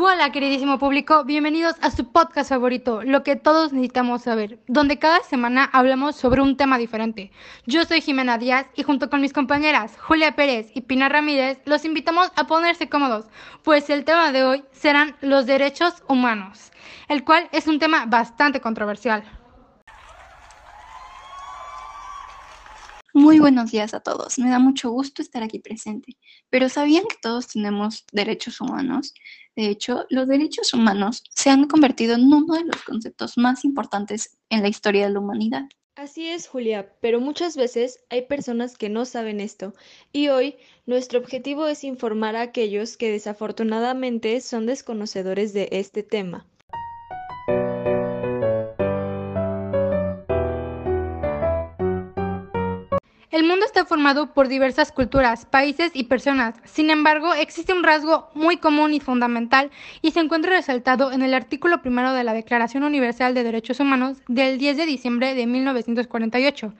Hola queridísimo público, bienvenidos a su podcast favorito, Lo que todos necesitamos saber, donde cada semana hablamos sobre un tema diferente. Yo soy Jimena Díaz y junto con mis compañeras Julia Pérez y Pina Ramírez los invitamos a ponerse cómodos, pues el tema de hoy serán los derechos humanos, el cual es un tema bastante controversial. Muy buenos días a todos. Me da mucho gusto estar aquí presente. Pero ¿sabían que todos tenemos derechos humanos? De hecho, los derechos humanos se han convertido en uno de los conceptos más importantes en la historia de la humanidad. Así es, Julia, pero muchas veces hay personas que no saben esto, y hoy nuestro objetivo es informar a aquellos que desafortunadamente son desconocedores de este tema. El mundo está formado por diversas culturas, países y personas. Sin embargo, existe un rasgo muy común y fundamental y se encuentra resaltado en el artículo primero de la Declaración Universal de Derechos Humanos del 10 de diciembre de 1948,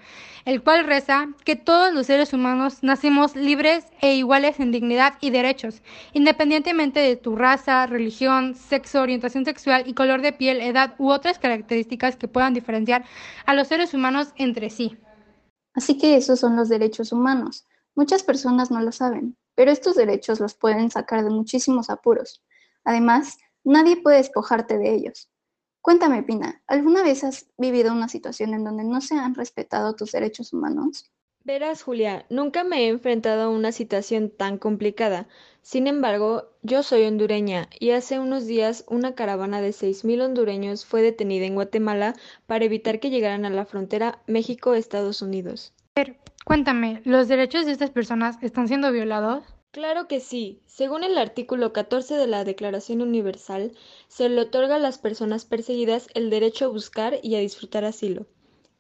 el cual reza que todos los seres humanos nacemos libres e iguales en dignidad y derechos, independientemente de tu raza, religión, sexo, orientación sexual y color de piel, edad u otras características que puedan diferenciar a los seres humanos entre sí. Así que esos son los derechos humanos. Muchas personas no lo saben, pero estos derechos los pueden sacar de muchísimos apuros. Además, nadie puede despojarte de ellos. Cuéntame, Pina, ¿alguna vez has vivido una situación en donde no se han respetado tus derechos humanos? Verás, Julia, nunca me he enfrentado a una situación tan complicada. Sin embargo, yo soy hondureña y hace unos días una caravana de 6.000 hondureños fue detenida en Guatemala para evitar que llegaran a la frontera México-Estados Unidos. Pero, cuéntame, ¿los derechos de estas personas están siendo violados? Claro que sí. Según el artículo 14 de la Declaración Universal, se le otorga a las personas perseguidas el derecho a buscar y a disfrutar asilo.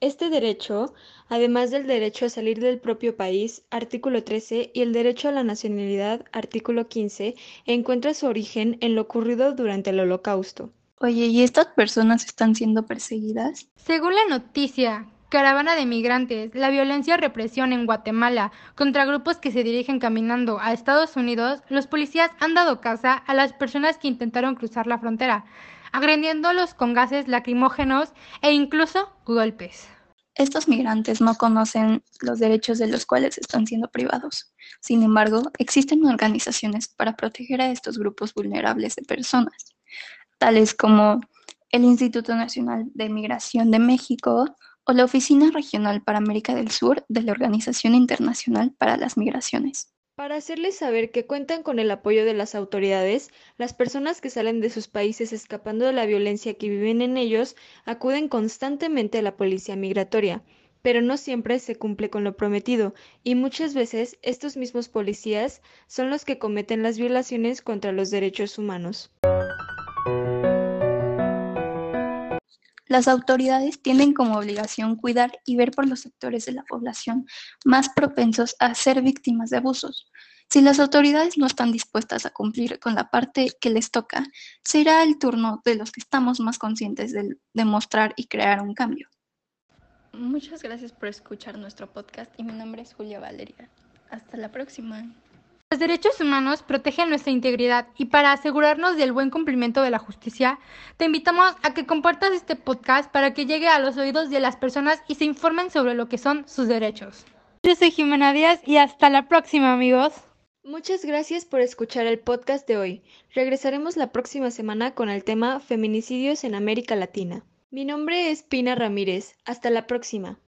Este derecho, además del derecho a salir del propio país, artículo 13, y el derecho a la nacionalidad, artículo 15, encuentra su origen en lo ocurrido durante el Holocausto. Oye, ¿y estas personas están siendo perseguidas? Según la noticia, Caravana de migrantes, la violencia y represión en Guatemala contra grupos que se dirigen caminando a Estados Unidos, los policías han dado caza a las personas que intentaron cruzar la frontera agrediéndolos con gases lacrimógenos e incluso golpes. Estos migrantes no conocen los derechos de los cuales están siendo privados. Sin embargo, existen organizaciones para proteger a estos grupos vulnerables de personas, tales como el Instituto Nacional de Migración de México o la Oficina Regional para América del Sur de la Organización Internacional para las Migraciones. Para hacerles saber que cuentan con el apoyo de las autoridades, las personas que salen de sus países escapando de la violencia que viven en ellos acuden constantemente a la policía migratoria, pero no siempre se cumple con lo prometido, y muchas veces estos mismos policías son los que cometen las violaciones contra los derechos humanos. Las autoridades tienen como obligación cuidar y ver por los sectores de la población más propensos a ser víctimas de abusos. Si las autoridades no están dispuestas a cumplir con la parte que les toca, será el turno de los que estamos más conscientes de demostrar y crear un cambio. Muchas gracias por escuchar nuestro podcast y mi nombre es Julia Valeria. Hasta la próxima. Los derechos humanos protegen nuestra integridad y para asegurarnos del buen cumplimiento de la justicia, te invitamos a que compartas este podcast para que llegue a los oídos de las personas y se informen sobre lo que son sus derechos. Yo soy Jimena Díaz y hasta la próxima amigos. Muchas gracias por escuchar el podcast de hoy. Regresaremos la próxima semana con el tema Feminicidios en América Latina. Mi nombre es Pina Ramírez. Hasta la próxima.